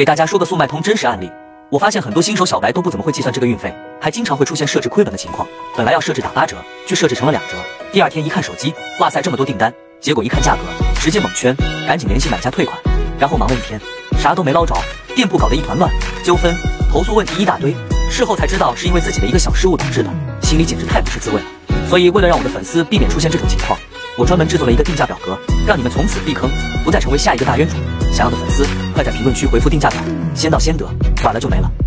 给大家说个速卖通真实案例，我发现很多新手小白都不怎么会计算这个运费，还经常会出现设置亏本的情况。本来要设置打八折，却设置成了两折。第二天一看手机，哇塞，这么多订单，结果一看价格，直接蒙圈，赶紧联系买家退款，然后忙了一天，啥都没捞着，店铺搞得一团乱，纠纷、投诉问题一大堆。事后才知道是因为自己的一个小失误导致的，心里简直太不是滋味了。所以为了让我的粉丝避免出现这种情况，我专门制作了一个定价表格，让你们从此避坑，不再成为下一个大冤种。想要的粉丝，快在评论区回复定价表，先到先得，晚了就没了。